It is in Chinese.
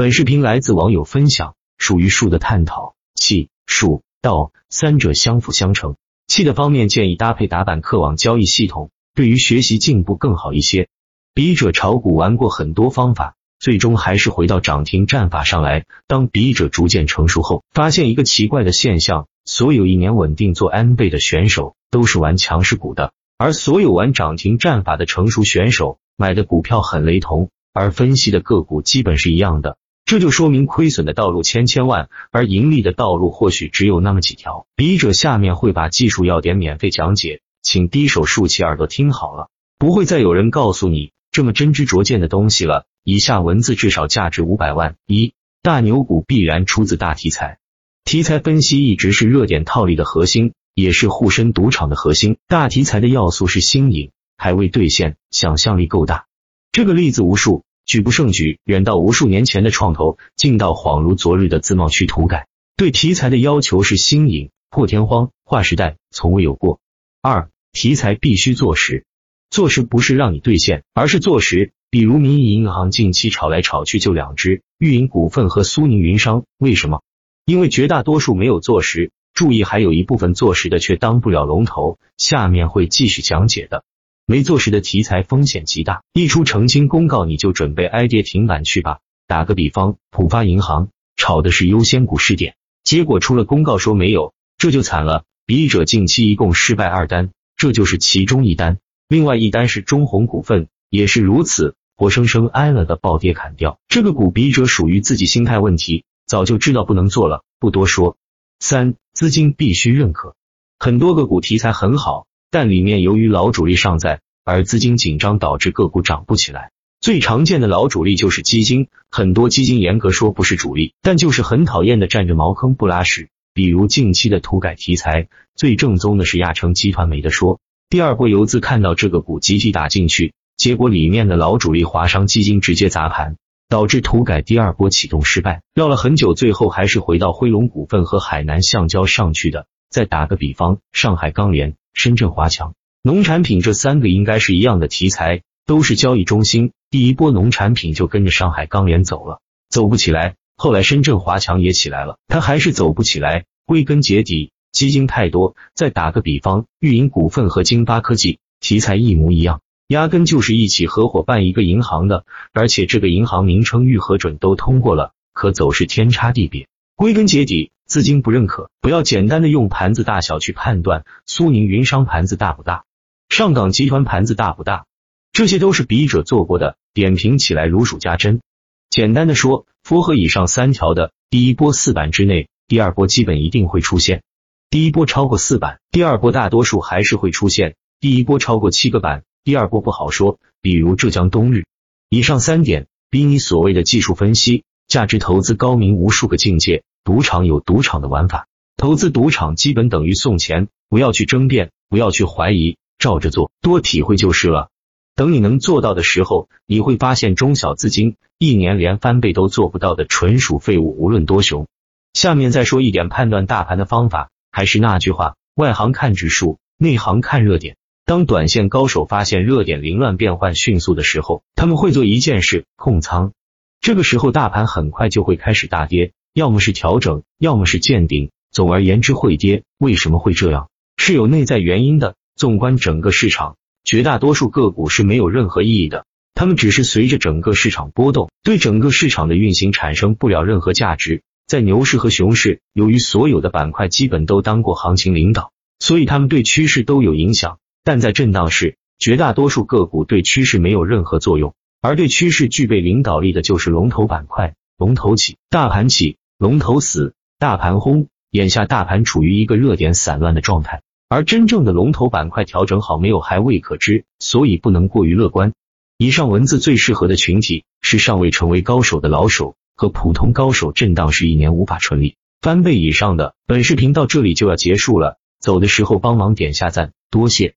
本视频来自网友分享，属于术的探讨，气、术、道三者相辅相成。气的方面建议搭配打板客网交易系统，对于学习进步更好一些。笔者炒股玩过很多方法，最终还是回到涨停战法上来。当笔者逐渐成熟后，发现一个奇怪的现象：所有一年稳定做 N 倍的选手都是玩强势股的，而所有玩涨停战法的成熟选手买的股票很雷同，而分析的个股基本是一样的。这就说明亏损的道路千千万，而盈利的道路或许只有那么几条。笔者下面会把技术要点免费讲解，请低手竖起耳朵听好了，不会再有人告诉你这么真知灼见的东西了。以下文字至少价值五百万。一大牛股必然出自大题材，题材分析一直是热点套利的核心，也是沪深赌场的核心。大题材的要素是新颖，还未兑现，想象力够大。这个例子无数。举不胜举，远到无数年前的创投，近到恍如昨日的自贸区土改。对题材的要求是新颖、破天荒、划时代，从未有过。二，题材必须做实，做实不是让你兑现，而是做实。比如民营银行近期炒来炒去就两只，豫银股份和苏宁云商，为什么？因为绝大多数没有做实。注意，还有一部分做实的却当不了龙头，下面会继续讲解的。没做实的题材风险极大，一出澄清公告你就准备挨跌停板去吧。打个比方，浦发银行炒的是优先股试点，结果出了公告说没有，这就惨了。笔者近期一共失败二单，这就是其中一单。另外一单是中弘股份，也是如此，活生生挨了个暴跌砍掉。这个股笔者属于自己心态问题，早就知道不能做了，不多说。三资金必须认可，很多个股题材很好。但里面由于老主力尚在，而资金紧张导致个股涨不起来。最常见的老主力就是基金，很多基金严格说不是主力，但就是很讨厌的占着茅坑不拉屎。比如近期的土改题材，最正宗的是亚诚集团没得说。第二波游资看到这个股集体打进去，结果里面的老主力华商基金直接砸盘，导致土改第二波启动失败。绕了很久，最后还是回到辉龙股份和海南橡胶上去的。再打个比方，上海钢联。深圳华强、农产品这三个应该是一样的题材，都是交易中心。第一波农产品就跟着上海钢联走了，走不起来。后来深圳华强也起来了，它还是走不起来。归根结底，基金太多。再打个比方，豫银股份和金发科技题材一模一样，压根就是一起合伙办一个银行的，而且这个银行名称预核准都通过了，可走势天差地别。归根结底。资金不认可，不要简单的用盘子大小去判断苏宁云商盘子大不大，上港集团盘子大不大，这些都是笔者做过的，点评起来如数家珍。简单的说，符合以上三条的，第一波四板之内，第二波基本一定会出现。第一波超过四板，第二波大多数还是会出现。第一波超过七个板，第二波不好说。比如浙江东日，以上三点比你所谓的技术分析、价值投资高明无数个境界。赌场有赌场的玩法，投资赌场基本等于送钱，不要去争辩，不要去怀疑，照着做，多体会就是了。等你能做到的时候，你会发现中小资金一年连翻倍都做不到的纯属废物，无论多熊。下面再说一点判断大盘的方法，还是那句话，外行看指数，内行看热点。当短线高手发现热点凌乱变换迅速的时候，他们会做一件事，控仓。这个时候大盘很快就会开始大跌。要么是调整，要么是见顶，总而言之会跌。为什么会这样？是有内在原因的。纵观整个市场，绝大多数个股是没有任何意义的，它们只是随着整个市场波动，对整个市场的运行产生不了任何价值。在牛市和熊市，由于所有的板块基本都当过行情领导，所以他们对趋势都有影响。但在震荡市，绝大多数个股对趋势没有任何作用，而对趋势具备领导力的就是龙头板块。龙头起，大盘起。龙头死，大盘轰。眼下大盘处于一个热点散乱的状态，而真正的龙头板块调整好没有还未可知，所以不能过于乐观。以上文字最适合的群体是尚未成为高手的老手和普通高手，震荡是一年无法纯利翻倍以上的。本视频到这里就要结束了，走的时候帮忙点下赞，多谢。